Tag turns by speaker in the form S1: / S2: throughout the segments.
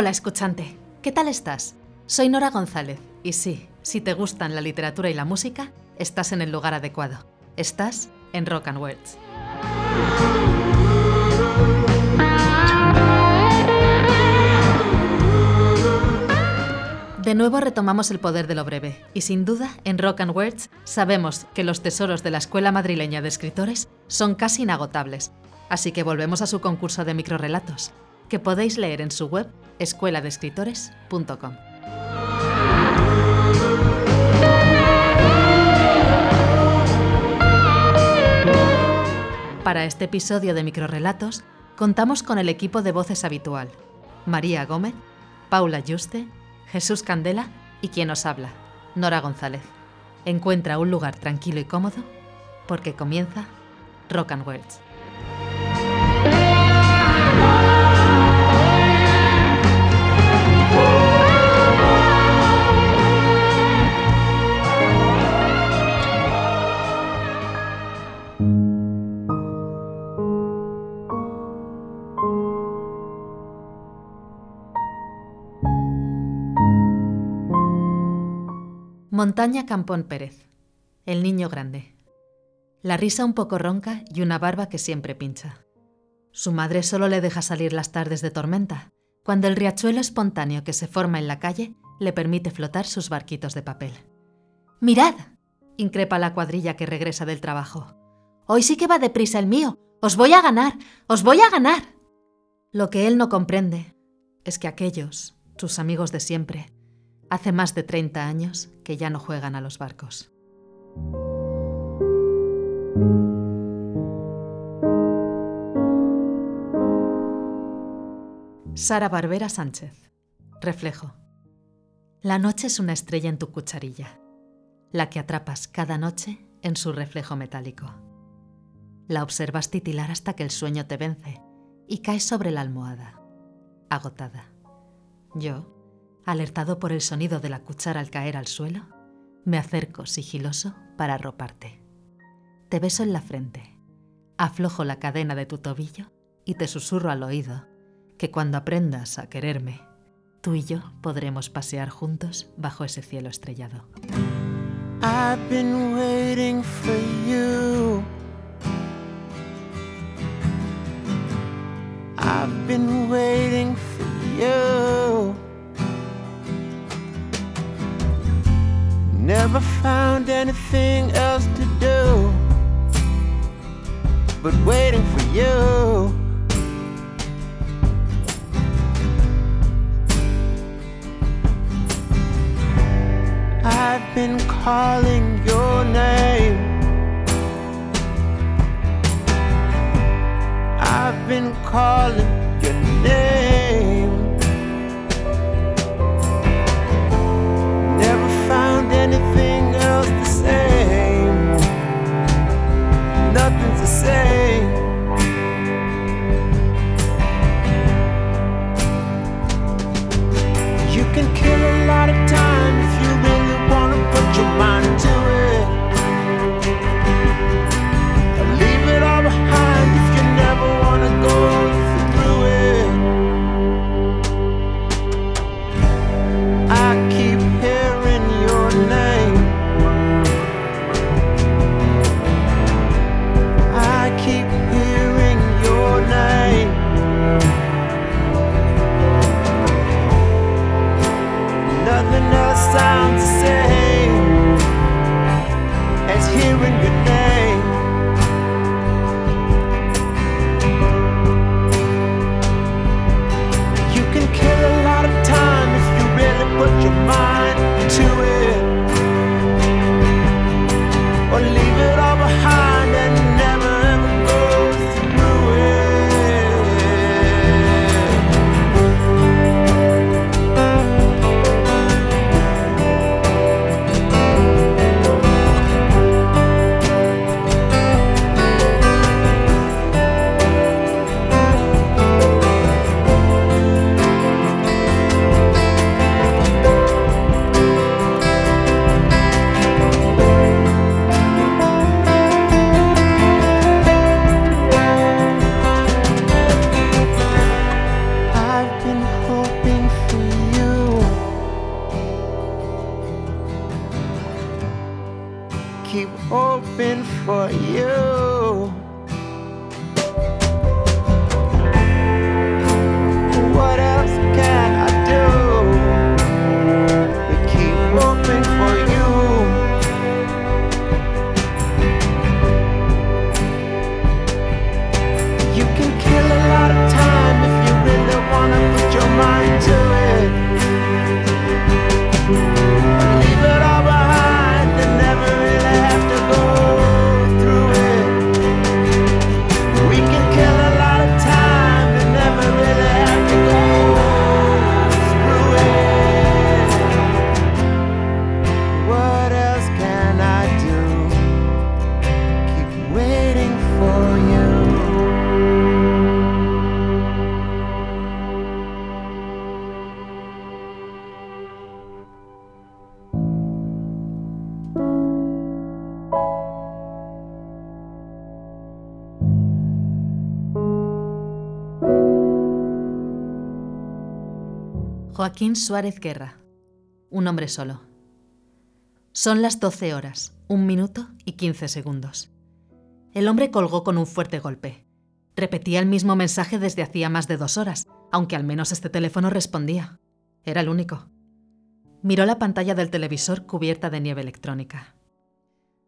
S1: Hola escuchante, ¿qué tal estás? Soy Nora González y sí, si te gustan la literatura y la música, estás en el lugar adecuado. Estás en Rock and Words. De nuevo retomamos el poder de lo breve y sin duda en Rock and Words sabemos que los tesoros de la Escuela Madrileña de Escritores son casi inagotables, así que volvemos a su concurso de microrelatos, que podéis leer en su web escueladescritores.com. Para este episodio de Microrelatos contamos con el equipo de voces habitual, María Gómez, Paula Juste, Jesús Candela y quien os habla, Nora González. Encuentra un lugar tranquilo y cómodo porque comienza Rock and Words. Montaña Campón Pérez. El niño grande. La risa un poco ronca y una barba que siempre pincha. Su madre solo le deja salir las tardes de tormenta, cuando el riachuelo espontáneo que se forma en la calle le permite flotar sus barquitos de papel. ¡Mirad! increpa la cuadrilla que regresa del trabajo. Hoy sí que va deprisa el mío. Os voy a ganar. Os voy a ganar. Lo que él no comprende es que aquellos, sus amigos de siempre, Hace más de 30 años que ya no juegan a los barcos. Sara Barbera Sánchez. Reflejo. La noche es una estrella en tu cucharilla, la que atrapas cada noche en su reflejo metálico. La observas titilar hasta que el sueño te vence y caes sobre la almohada, agotada. Yo, alertado por el sonido de la cuchara al caer al suelo, me acerco sigiloso para arroparte. Te beso en la frente, aflojo la cadena de tu tobillo y te susurro al oído que cuando aprendas a quererme, tú y yo podremos pasear juntos bajo ese cielo estrellado. I've been waiting for you. I've been waiting for you. Never found anything else to do but waiting for you. I've been calling your name. I've been calling your name. Suárez Guerra. Un hombre solo. Son las 12 horas, un minuto y 15 segundos. El hombre colgó con un fuerte golpe. Repetía el mismo mensaje desde hacía más de dos horas, aunque al menos este teléfono respondía. Era el único. Miró la pantalla del televisor cubierta de nieve electrónica.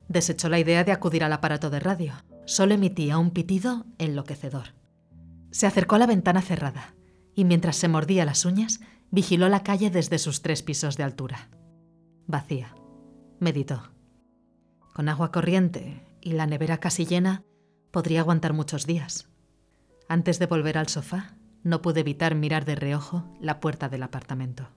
S1: Desechó la idea de acudir al aparato de radio. Solo emitía un pitido enloquecedor. Se acercó a la ventana cerrada y mientras se mordía las uñas, vigiló la calle desde sus tres pisos de altura. Vacía. Meditó. Con agua corriente y la nevera casi llena, podría aguantar muchos días. Antes de volver al sofá, no pude evitar mirar de reojo la puerta del apartamento.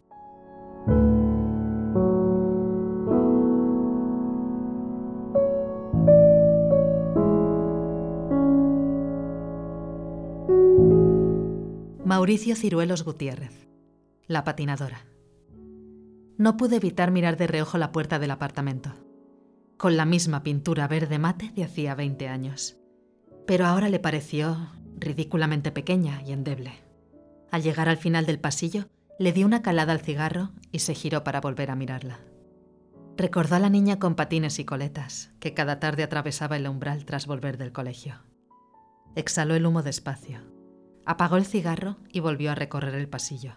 S1: Mauricio Ciruelos Gutiérrez, la patinadora. No pude evitar mirar de reojo la puerta del apartamento, con la misma pintura verde mate de hacía 20 años. Pero ahora le pareció ridículamente pequeña y endeble. Al llegar al final del pasillo, le dio una calada al cigarro y se giró para volver a mirarla. Recordó a la niña con patines y coletas, que cada tarde atravesaba el umbral tras volver del colegio. Exhaló el humo despacio, apagó el cigarro y volvió a recorrer el pasillo,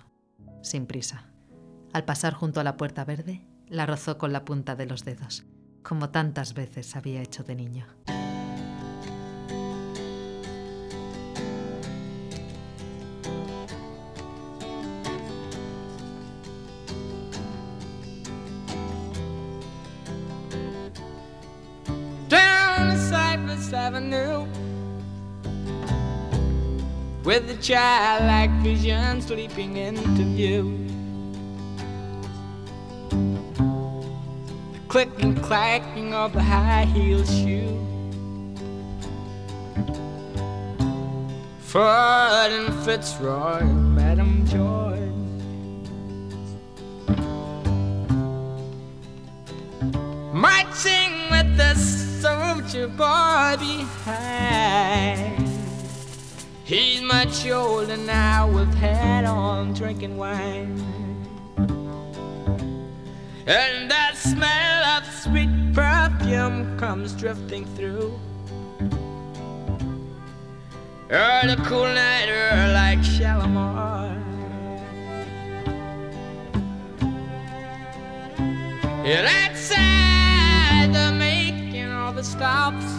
S1: sin prisa. Al pasar junto a la puerta verde, la rozó con la punta de los dedos, como tantas veces había hecho de niño.
S2: Avenue with a childlike vision sleeping into view. The click and clacking of the high heel shoe. Ford and Fitzroy, Madam George. marching with the soldier boy behind. He's much older now with hat on, drinking wine. And that smell of sweet perfume comes drifting through. The cool night air like Shalimar. And outside the making all the stops.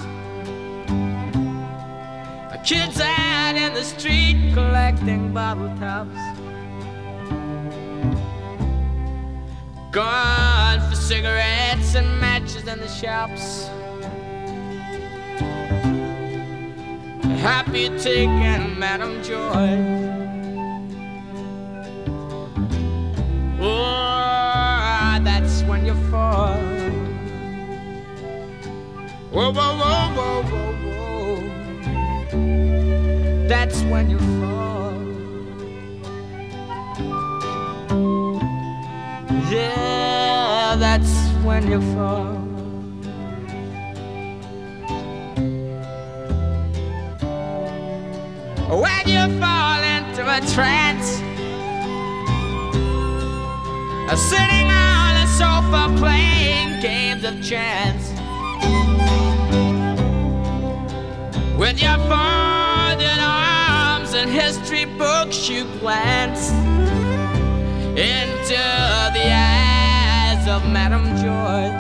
S2: Kids out in the street collecting bottle tops. Gone for cigarettes and matches in the shops. Happy taking Madam Joy. Oh, that's when you fall. Whoa, whoa, whoa, whoa, whoa. That's when you fall. Yeah, that's when you fall. When you fall into a trance, sitting on a sofa playing games of chance. With your arms and history books, you glance into the eyes of Madame George.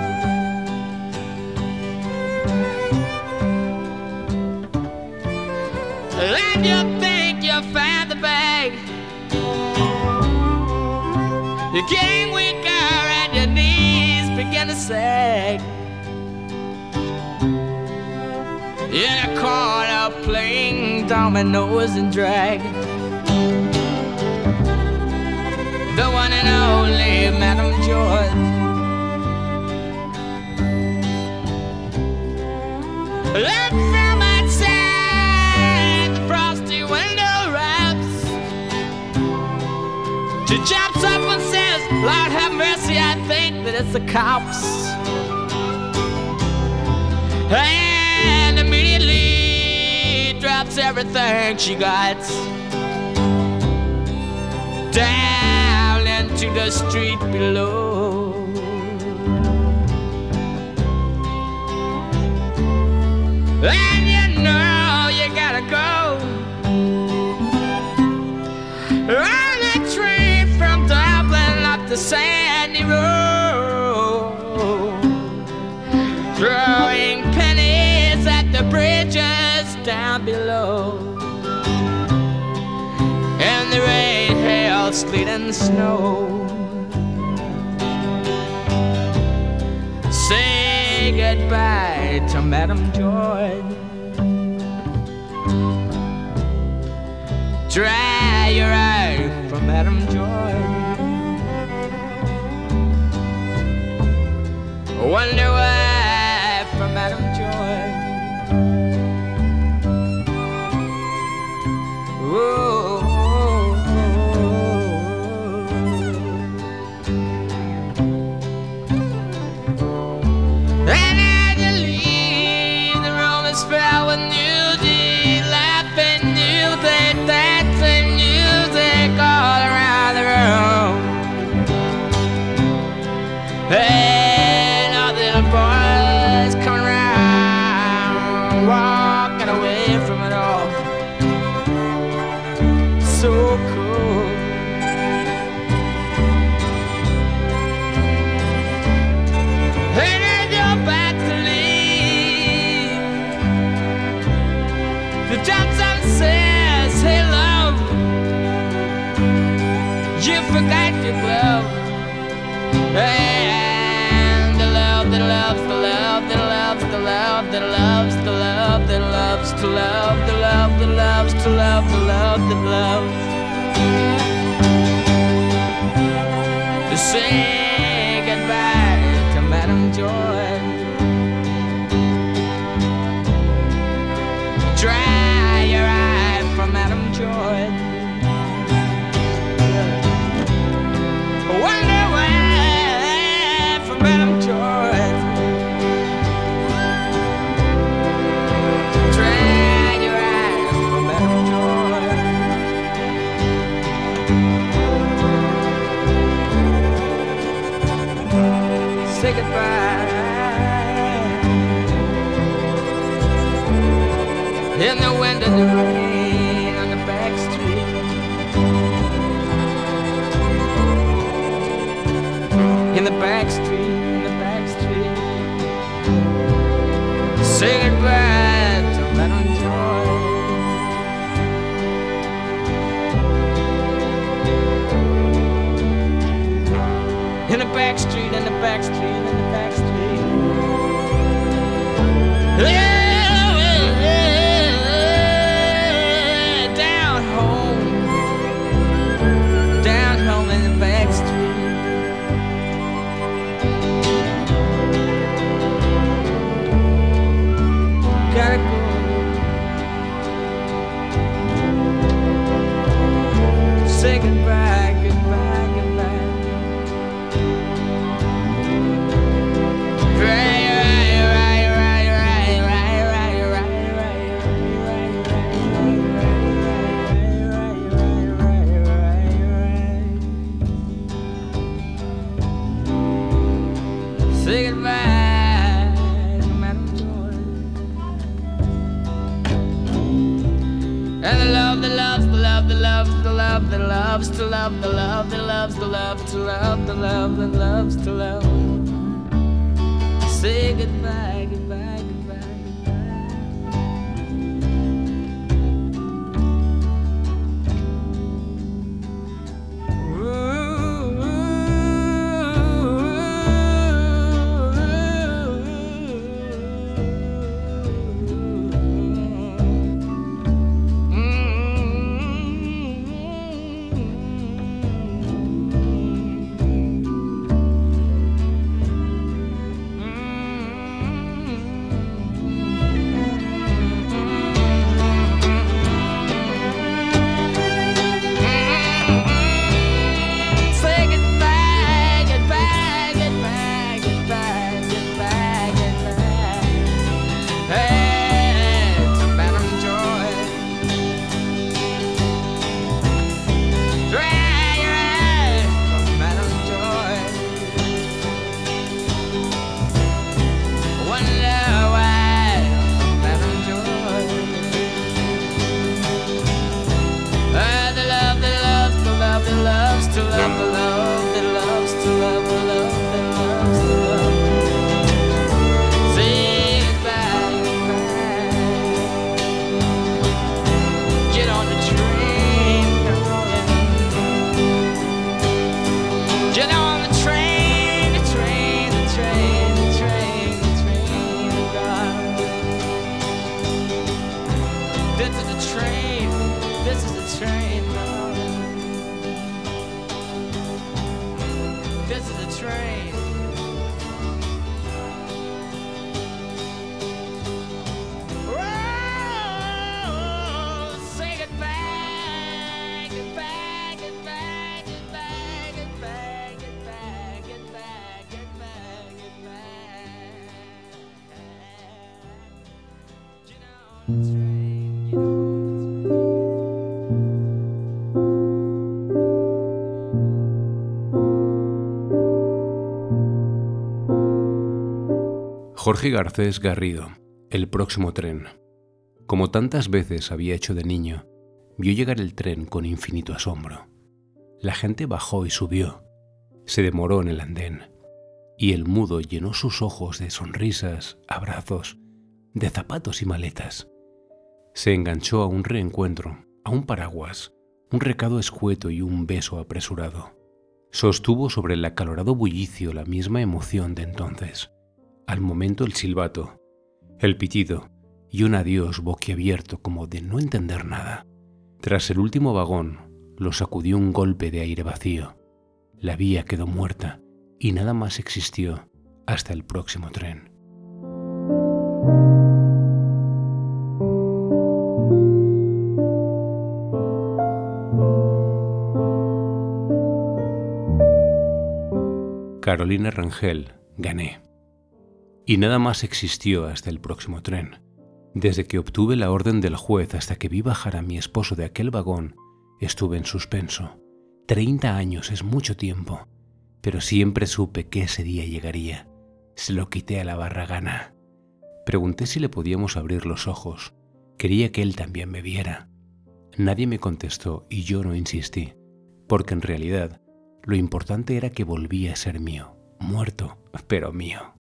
S2: And you think you found the bag. You're weaker and your knees begin to sag. In playing dominoes and drag. The one and only Madame George. Look from outside the frosty window wraps. She jumps up and says, Lord have mercy, I think that it's the cops. And everything she got. Down into the street below. And you know you gotta go. On a train from Dublin up the sandy road, throwing pennies at the bridges down below. And the rain, hail, sleet, and snow. Say goodbye to Madame Joy. Dry your eye for Madame Joy. Wonder why
S3: Jorge Garcés Garrido, El próximo tren. Como tantas veces había hecho de niño, vio llegar el tren con infinito asombro. La gente bajó y subió. Se demoró en el andén. Y el mudo llenó sus ojos de sonrisas, abrazos, de zapatos y maletas. Se enganchó a un reencuentro, a un paraguas, un recado escueto y un beso apresurado. Sostuvo sobre el acalorado bullicio la misma emoción de entonces. Al momento el silbato, el pitido y un adiós boquiabierto como de no entender nada. Tras el último vagón, lo sacudió un golpe de aire vacío. La vía quedó muerta y nada más existió hasta el próximo tren. Carolina Rangel, gané. Y nada más existió hasta el próximo tren. Desde que obtuve la orden del juez hasta que vi bajar a mi esposo de aquel vagón, estuve en suspenso. Treinta años es mucho tiempo, pero siempre supe que ese día llegaría. Se lo quité a la barragana. Pregunté si le podíamos abrir los ojos. Quería que él también me viera. Nadie me contestó y yo no insistí, porque en realidad lo importante era que volvía a ser mío, muerto, pero mío.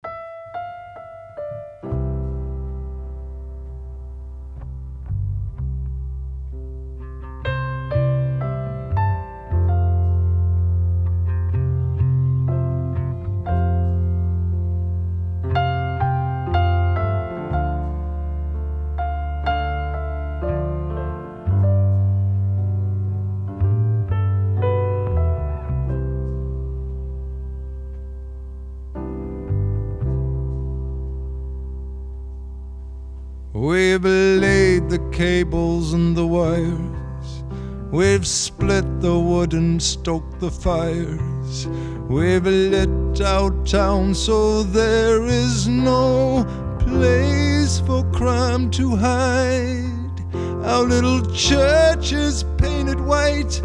S4: We've laid the cables and the wires. We've split the wood and stoked the fires. We've lit out town so there is no place for crime to hide. Our little church is painted white,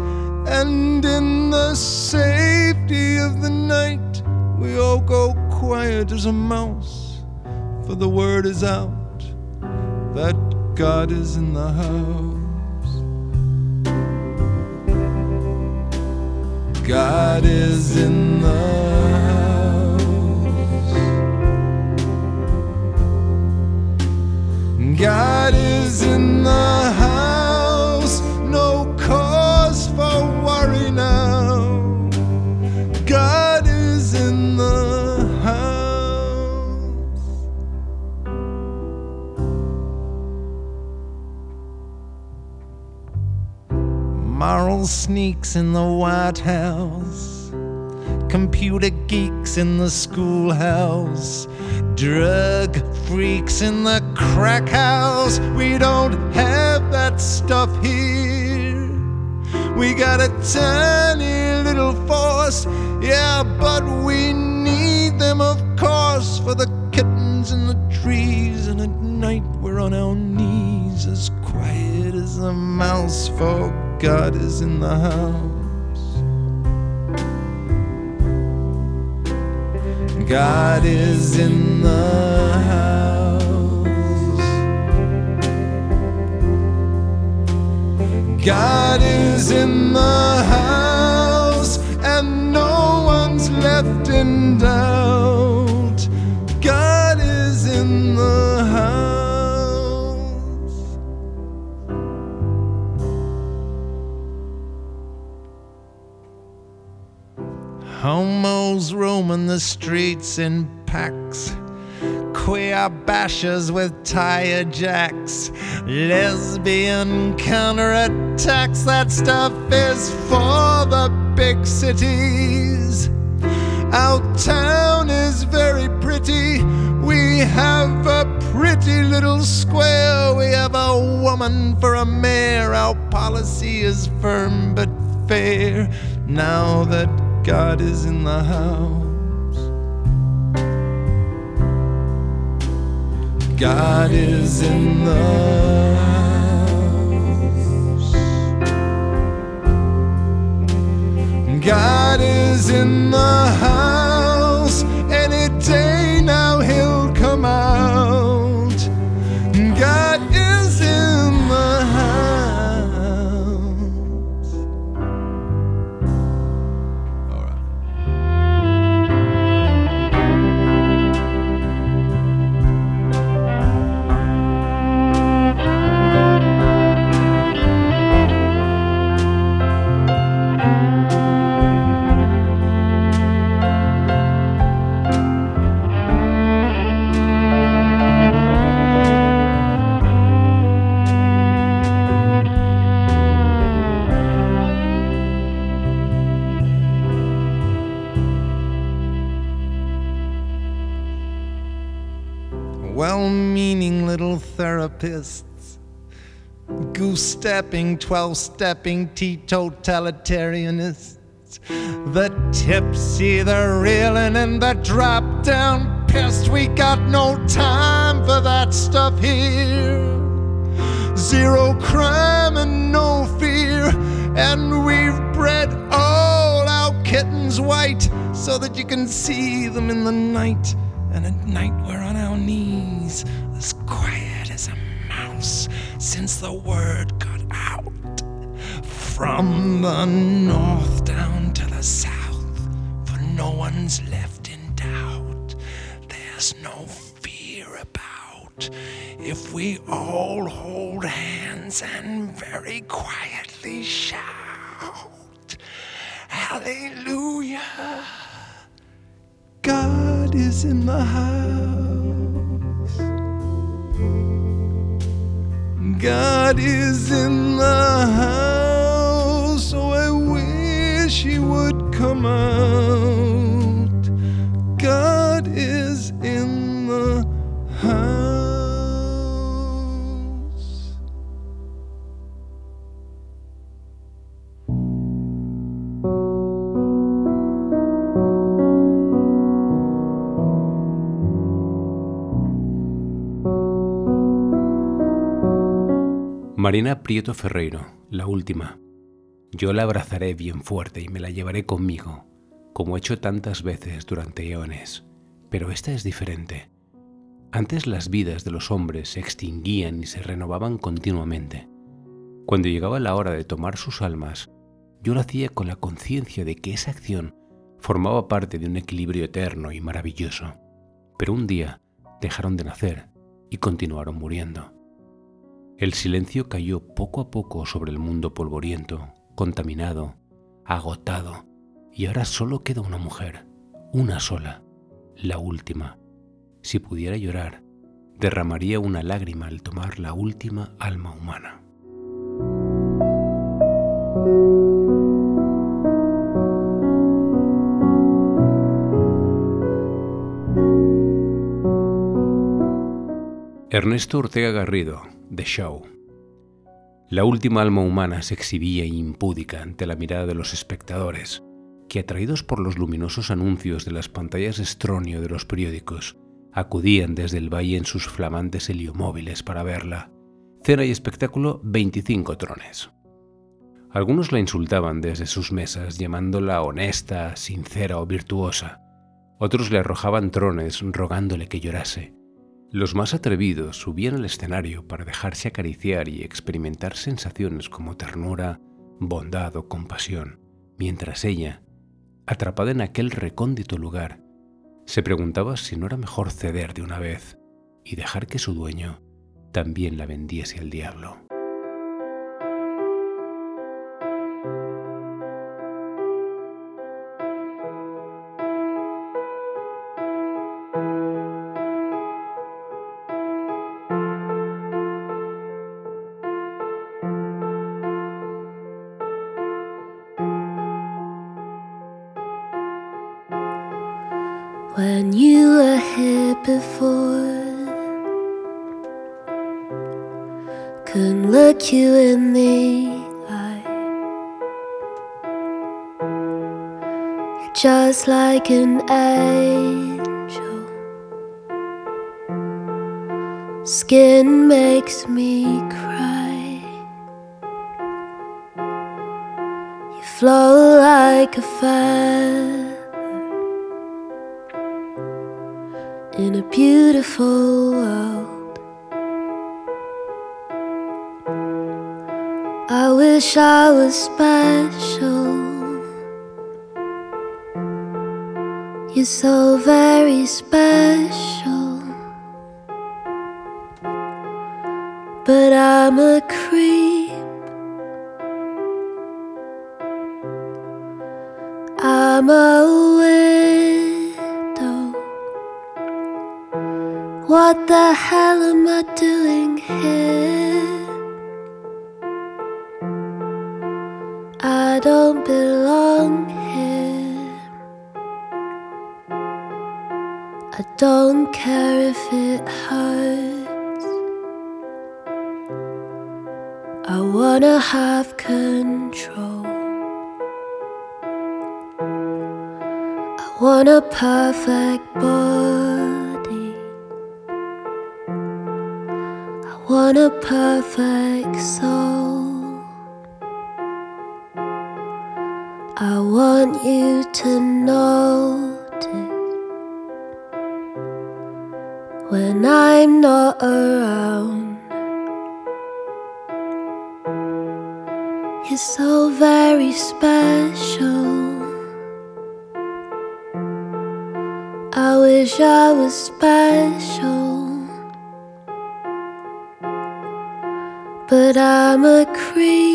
S4: and in the safety of the night, we all go quiet as a mouse, for the word is out that God is in the house. God is in the house. God is in the house. Sneaks in the White House, computer geeks in the schoolhouse, drug freaks in the crack house. We don't have that stuff here. We got a tiny little force, yeah, but we need them, of course, for the kittens in the trees. And at night we're on our knees, as quiet as a mouse, for God is in the house. God is in the house. God is in the house, and no one's left in doubt. Homos roaming the streets in packs. Queer bashers with tire jacks. Lesbian counterattacks. That stuff is for the big cities. Our town is very pretty. We have a pretty little square. We have a woman for a mayor. Our policy is firm but fair. Now that God is in the house. God is in the house. God is in the house. Any day now he'll come out. Goose stepping, 12 stepping teetotalitarianists, the tipsy, the reeling, and the drop down pissed. We got no time for that stuff here. Zero crime and no fear, and we've bred all our kittens white so that you can see them in the night. And at night we're on our knees, as quiet mouse, since the word got out. From the north down to the south, for no one's left in doubt. There's no fear about if we all hold hands and very quietly shout, Hallelujah! God is in the house. God is in the house. So I wish He would come out.
S3: Marina Prieto Ferreiro, la última. Yo la abrazaré bien fuerte y me la llevaré conmigo, como he hecho tantas veces durante eones. Pero esta es diferente. Antes las vidas de los hombres se extinguían y se renovaban continuamente. Cuando llegaba la hora de tomar sus almas, yo lo hacía con la conciencia de que esa acción formaba parte de un equilibrio eterno y maravilloso. Pero un día dejaron de nacer y continuaron muriendo. El silencio cayó poco a poco sobre el mundo polvoriento, contaminado, agotado, y ahora solo queda una mujer, una sola, la última. Si pudiera llorar, derramaría una lágrima al tomar la última alma humana. Ernesto Ortega Garrido, The Show. La última alma humana se exhibía impúdica ante la mirada de los espectadores, que atraídos por los luminosos anuncios de las pantallas estronio de los periódicos, acudían desde el valle en sus flamantes heliomóviles para verla. Cena y espectáculo 25 trones. Algunos la insultaban desde sus mesas, llamándola honesta, sincera o virtuosa. Otros le arrojaban trones, rogándole que llorase. Los más atrevidos subían al escenario para dejarse acariciar y experimentar sensaciones como ternura, bondad o compasión, mientras ella, atrapada en aquel recóndito lugar, se preguntaba si no era mejor ceder de una vez y dejar que su dueño también la vendiese al diablo.
S5: Like an angel. Skin makes me cry. You flow like a feather. in a beautiful world. I wish I was special. You're so very special. I wanna have control. I want a perfect body. I want a perfect soul. I want you to I was special. But I'm a creep.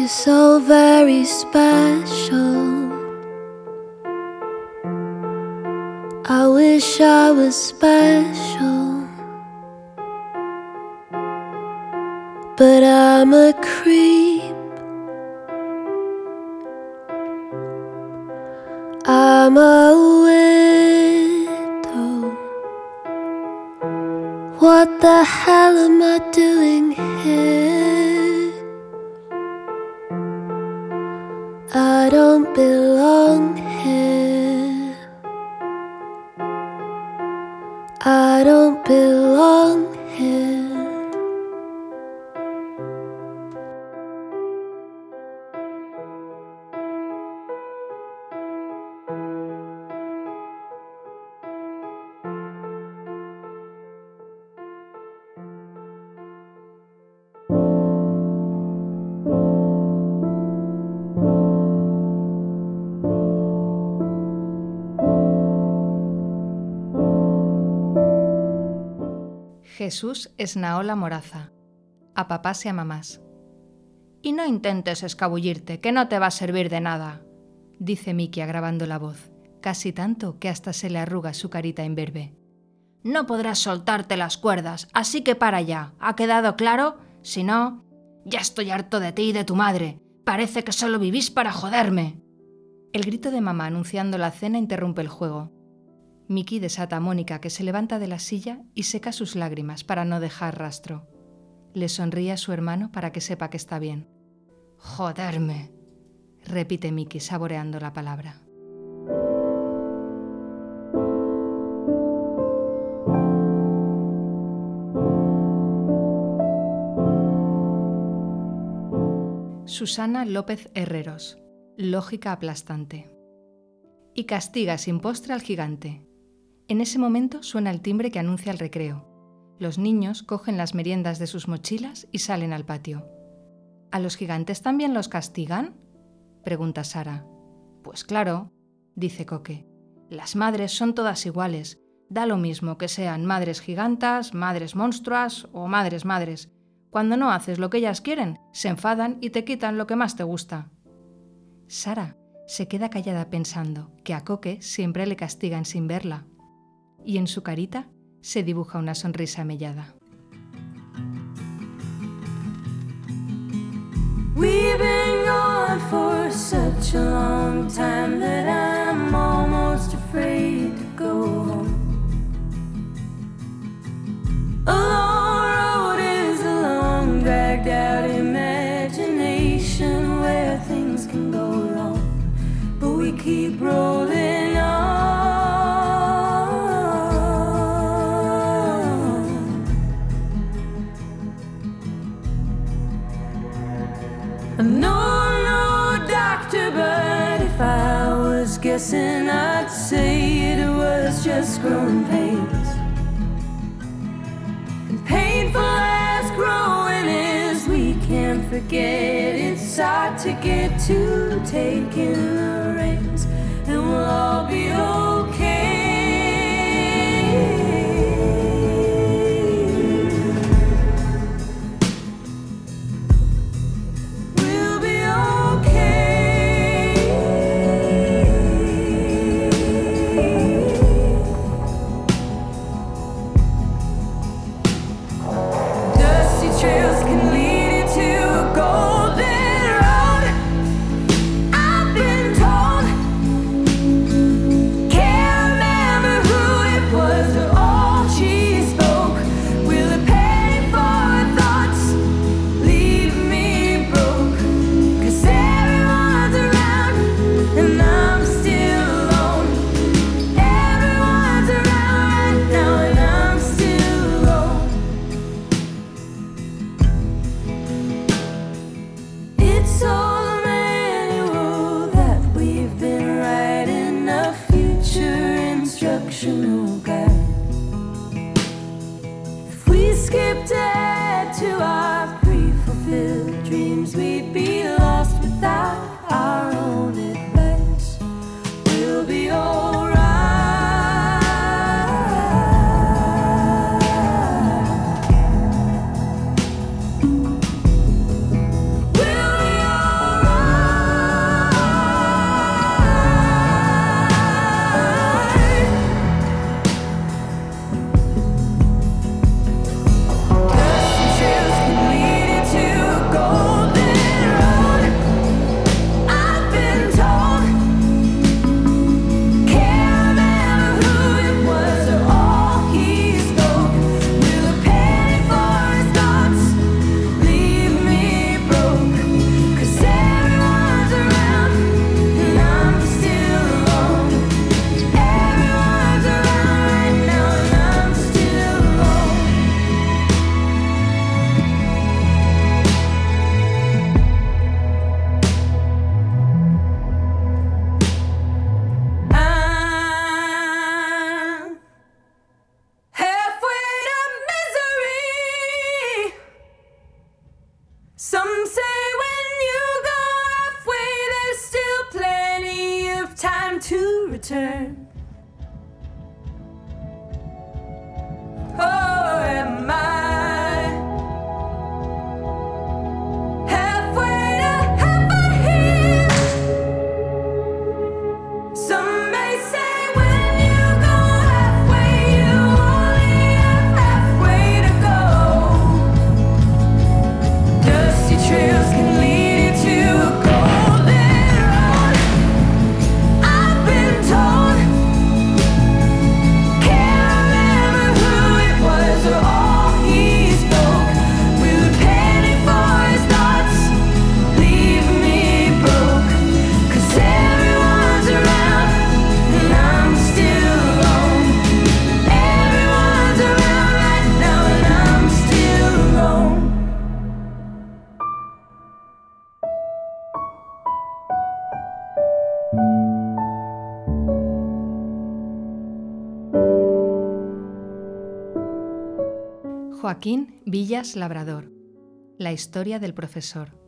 S5: You're so very special. I wish I was special. But I'm a creep. I'm a
S6: Jesús es Naola Moraza. A papás y a mamás. Y no intentes escabullirte, que no te va a servir de nada, dice Miki agravando la voz, casi tanto que hasta se le arruga su carita imberbe. No podrás soltarte las cuerdas, así que para ya. ¿Ha quedado claro? Si no, ya estoy harto de ti y de tu madre. Parece que solo vivís para joderme. El grito de mamá anunciando la cena interrumpe el juego. Miki desata a Mónica, que se levanta de la silla y seca sus lágrimas para no dejar rastro. Le sonríe a su hermano para que sepa que está bien. Joderme, repite Miki saboreando la palabra. Susana López Herreros. Lógica aplastante. Y castiga sin postre al gigante. En ese momento suena el timbre que anuncia el recreo. Los niños cogen las meriendas de sus mochilas y salen al patio. ¿A los gigantes también los castigan? pregunta Sara. Pues claro, dice Coque. Las madres son todas iguales. Da lo mismo que sean madres gigantas, madres monstruas o madres madres. Cuando no haces lo que ellas quieren, se enfadan y te quitan lo que más te gusta. Sara se queda callada pensando que a Coque siempre le castigan sin verla. Y en su carita se dibuja una sonrisa mellada.
S7: We've been gone for such a long time that I'm almost afraid to go home. A long road is a long, dragged out imagination where things can go wrong, but we keep rolling guessing, I'd say it was just growing pains. And painful as growing is, we can't forget it's to get to taking the reins, and we'll all be okay.
S6: Joaquín Villas Labrador. La historia del profesor.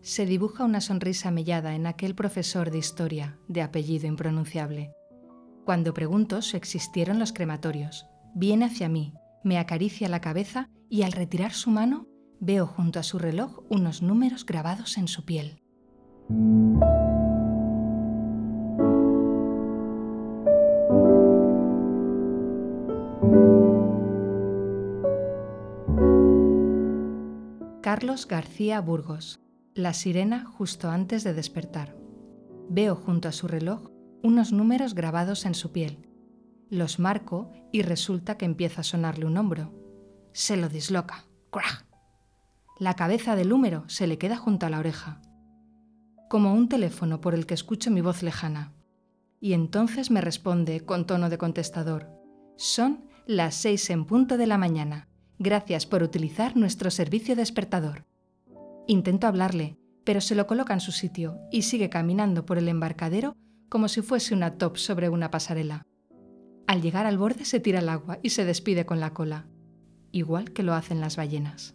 S6: Se dibuja una sonrisa mellada en aquel profesor de historia, de apellido impronunciable. Cuando pregunto si existieron los crematorios, viene hacia mí, me acaricia la cabeza y al retirar su mano veo junto a su reloj unos números grabados en su piel. Carlos García Burgos. La sirena justo antes de despertar. Veo junto a su reloj unos números grabados en su piel. Los marco y resulta que empieza a sonarle un hombro. Se lo disloca. ¡Crack! La cabeza del número se le queda junto a la oreja. Como un teléfono por el que escucho mi voz lejana. Y entonces me responde con tono de contestador. Son las seis en punto de la mañana. Gracias por utilizar nuestro servicio despertador. Intento hablarle, pero se lo coloca en su sitio y sigue caminando por el embarcadero como si fuese una top sobre una pasarela. Al llegar al borde se tira al agua y se despide con la cola, igual que lo hacen las ballenas.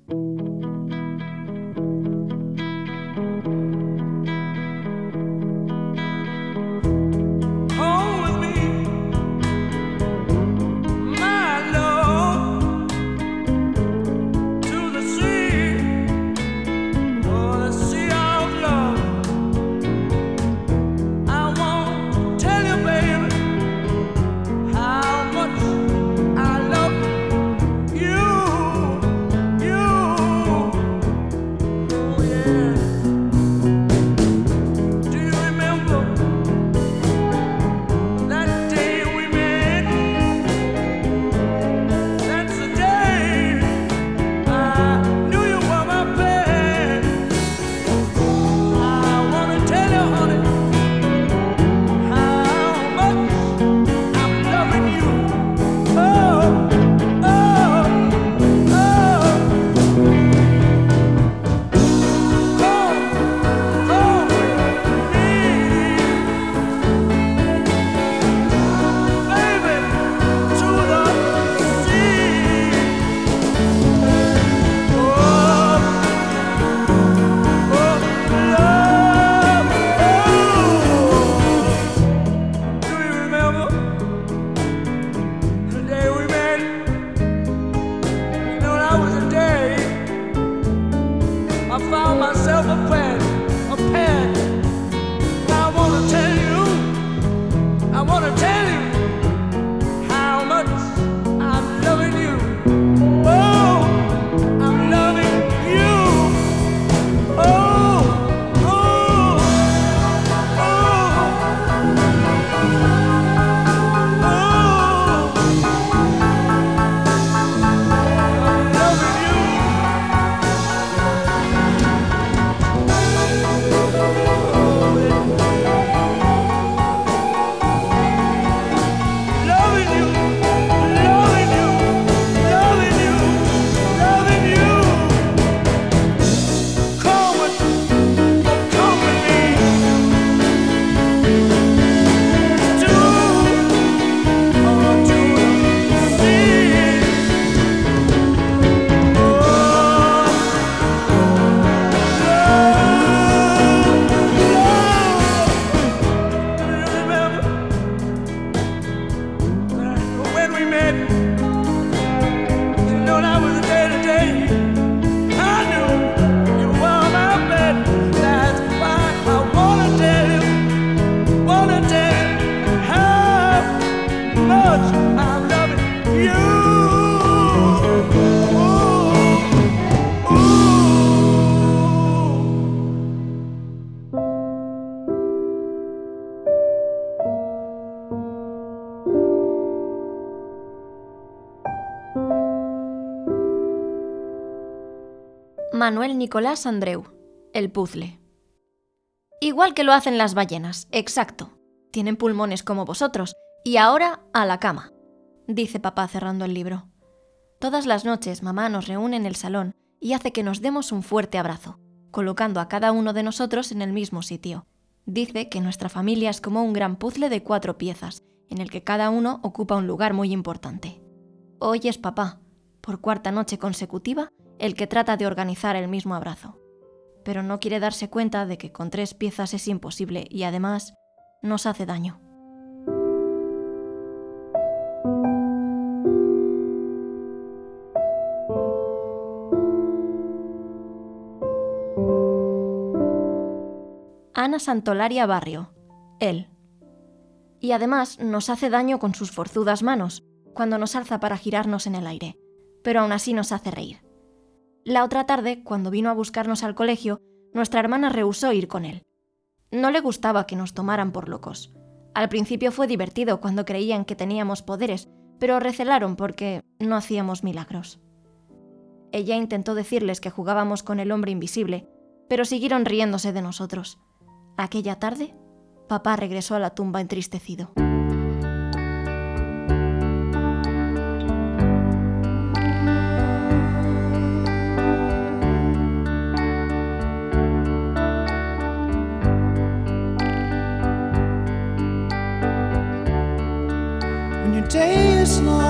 S8: Manuel Nicolás Andreu, el puzzle. Igual que lo hacen las ballenas, exacto. Tienen pulmones como vosotros. Y ahora a la cama, dice papá cerrando el libro. Todas las noches mamá nos reúne en el salón y hace que nos demos un fuerte abrazo, colocando a cada uno de nosotros en el mismo sitio. Dice que nuestra familia es como un gran puzzle de cuatro piezas, en el que cada uno ocupa un lugar muy importante. Hoy es papá, por cuarta noche consecutiva, el que trata de organizar el mismo abrazo. Pero no quiere darse cuenta de que con tres piezas es imposible y además nos hace daño. Ana Santolaria Barrio, él. Y además nos hace daño con sus forzudas manos, cuando nos alza para girarnos en el aire, pero aún así nos hace reír. La otra tarde, cuando vino a buscarnos al colegio, nuestra hermana rehusó ir con él. No le gustaba que nos tomaran por locos. Al principio fue divertido cuando creían que teníamos poderes, pero recelaron porque no hacíamos milagros. Ella intentó decirles que jugábamos con el hombre invisible, pero siguieron riéndose de nosotros. Aquella tarde, papá regresó a la tumba entristecido.
S9: It's not.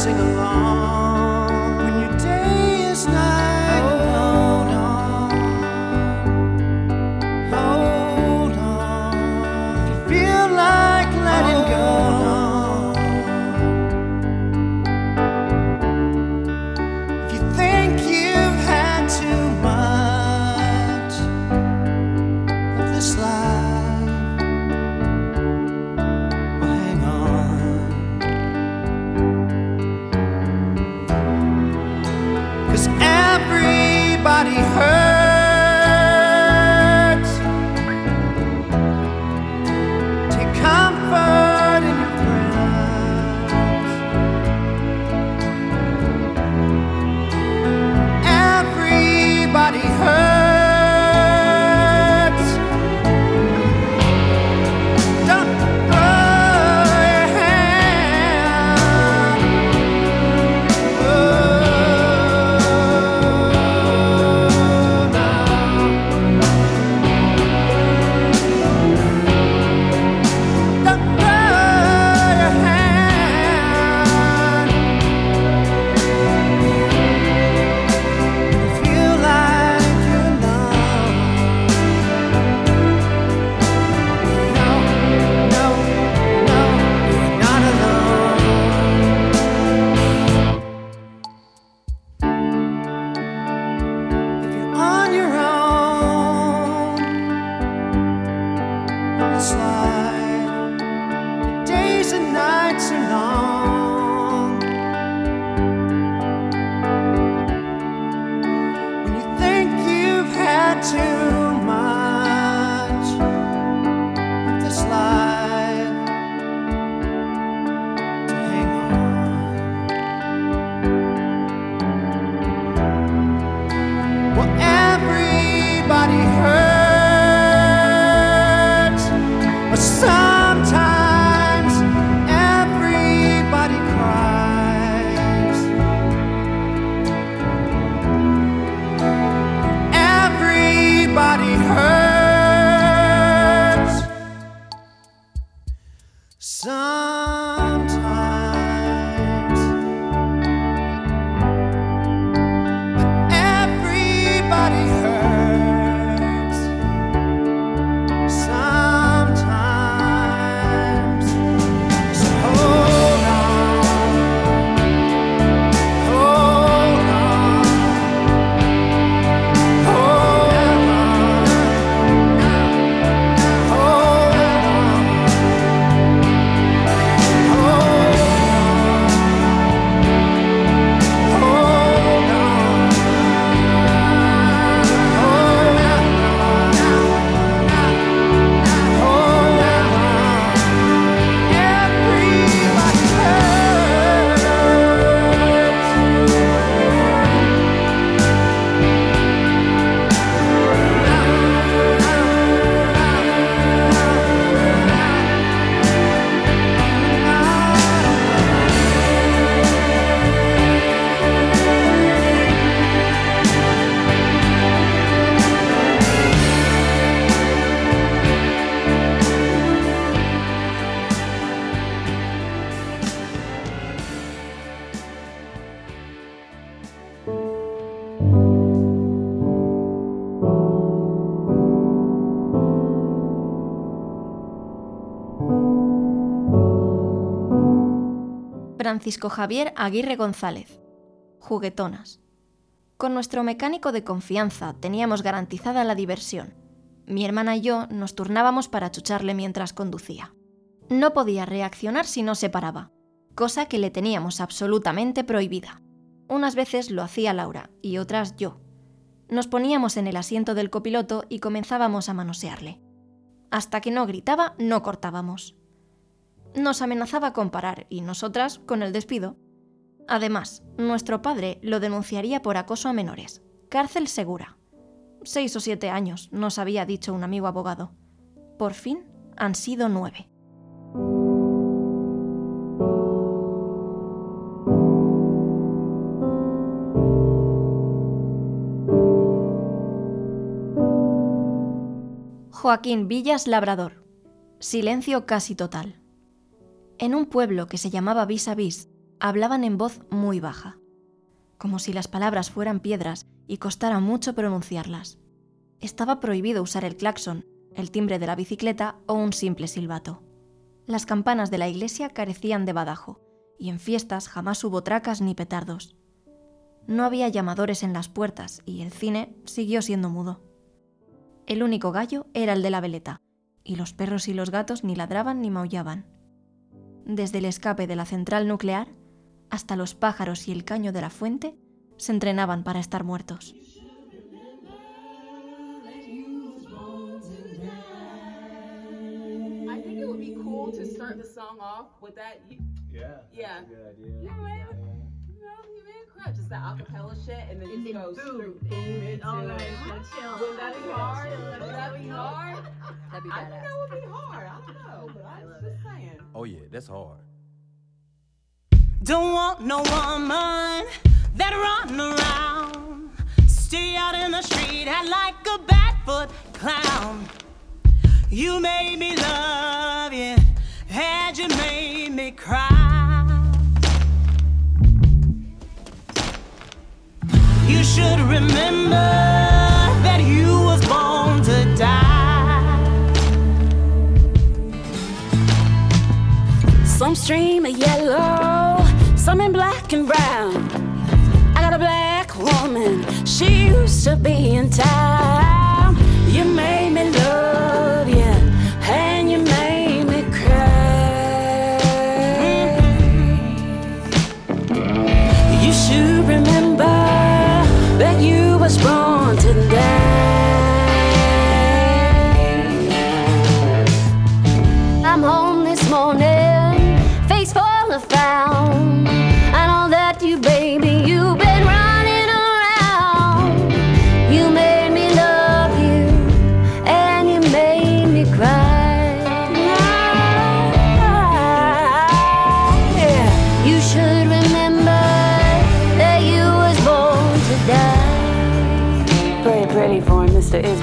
S9: Sing along.
S8: Francisco Javier Aguirre González. Juguetonas. Con nuestro mecánico de confianza teníamos garantizada la diversión. Mi hermana y yo nos turnábamos para chucharle mientras conducía. No podía reaccionar si no se paraba, cosa que le teníamos absolutamente prohibida. Unas veces lo hacía Laura y otras yo. Nos poníamos en el asiento del copiloto y comenzábamos a manosearle. Hasta que no gritaba, no cortábamos. Nos amenazaba con parar y nosotras con el despido. Además, nuestro padre lo denunciaría por acoso a menores. Cárcel segura. Seis o siete años, nos había dicho un amigo abogado. Por fin han sido nueve. Joaquín Villas Labrador. Silencio casi total. En un pueblo que se llamaba Vis a Vis, hablaban en voz muy baja, como si las palabras fueran piedras y costara mucho pronunciarlas. Estaba prohibido usar el claxon, el timbre de la bicicleta o un simple silbato. Las campanas de la iglesia carecían de badajo, y en fiestas jamás hubo tracas ni petardos. No había llamadores en las puertas y el cine siguió siendo mudo. El único gallo era el de la veleta, y los perros y los gatos ni ladraban ni maullaban. Desde el escape de la central nuclear hasta los pájaros y el caño de la fuente se entrenaban para estar muertos.
S10: I think it would be cool to start the song off with that. You,
S11: Yeah.
S10: Yeah.
S11: Good idea.
S10: Yeah, man. You know, you man crutch. Just that acapella shit, and then
S11: And
S10: just
S11: then boom, boom,
S10: into
S11: all
S10: it.
S11: right, so chill.
S10: Wouldn't that be hard? Wouldn't that be hard?
S11: That'd be
S10: I think that would be hard. I don't know, but I was just saying.
S12: Oh yeah, that's hard.
S13: Don't want no woman that run around. Stay out in the street, act like a barefoot clown. You made me love you, and you made me cry. Should remember that you was born to die.
S7: Some stream of yellow, some in black and brown. I got a black woman, she used to be in town. You made me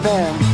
S8: Yeah.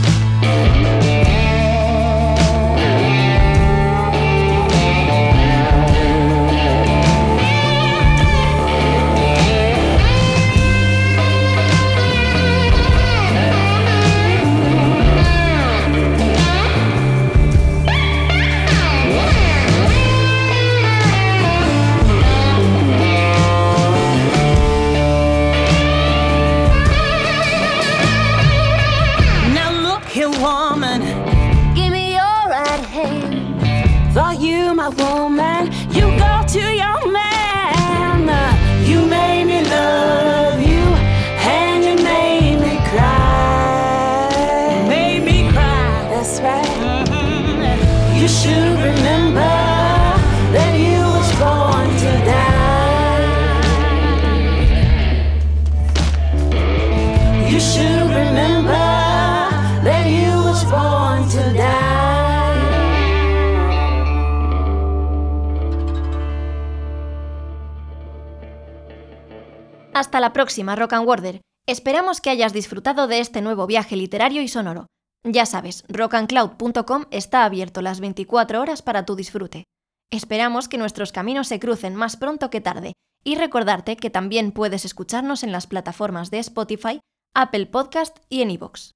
S8: Próxima, Rock and Worder. Esperamos que hayas disfrutado de este nuevo viaje literario y sonoro. Ya sabes, rockandcloud.com está abierto las 24 horas para tu disfrute. Esperamos que nuestros caminos se crucen más pronto que tarde y recordarte que también puedes escucharnos en las plataformas de Spotify, Apple Podcast y en iVoox.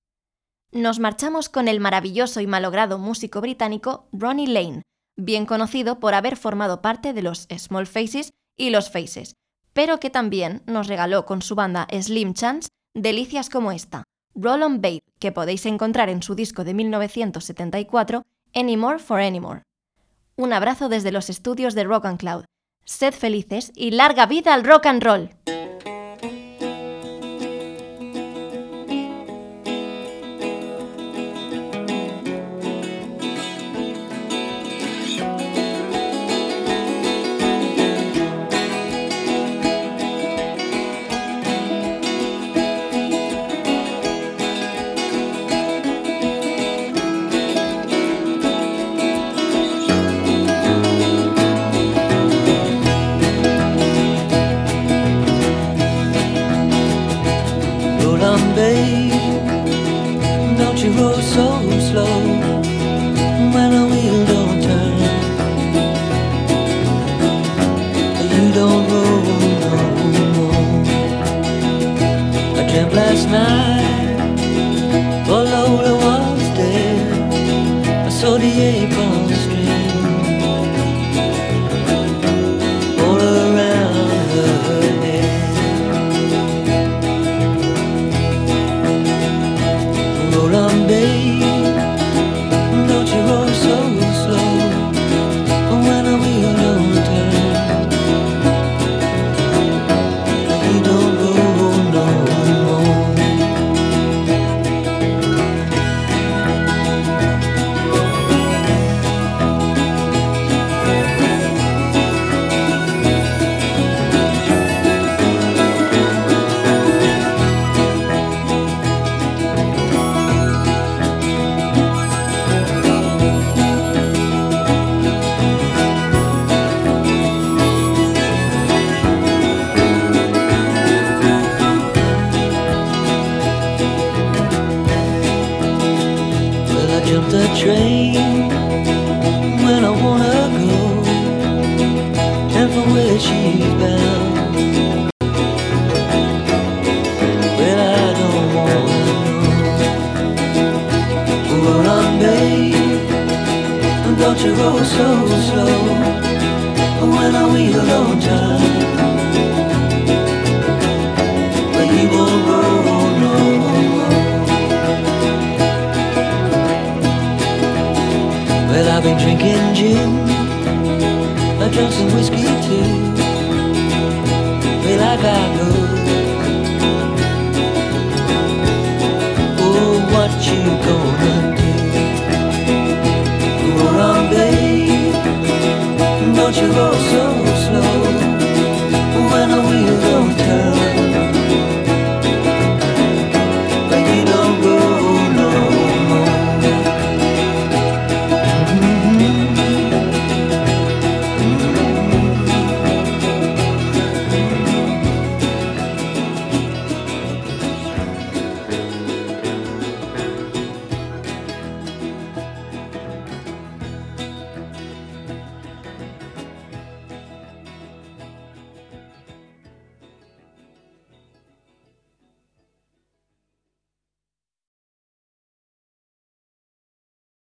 S8: Nos marchamos con el maravilloso y malogrado músico británico Ronnie Lane, bien conocido por haber formado parte de los Small Faces y los Faces, pero que también nos regaló con su banda Slim Chance delicias como esta, Roll on Babe, que podéis encontrar en su disco de 1974, Anymore for Anymore. Un abrazo desde los estudios de Rock and Cloud. Sed felices y larga vida al rock and roll.
S12: Roll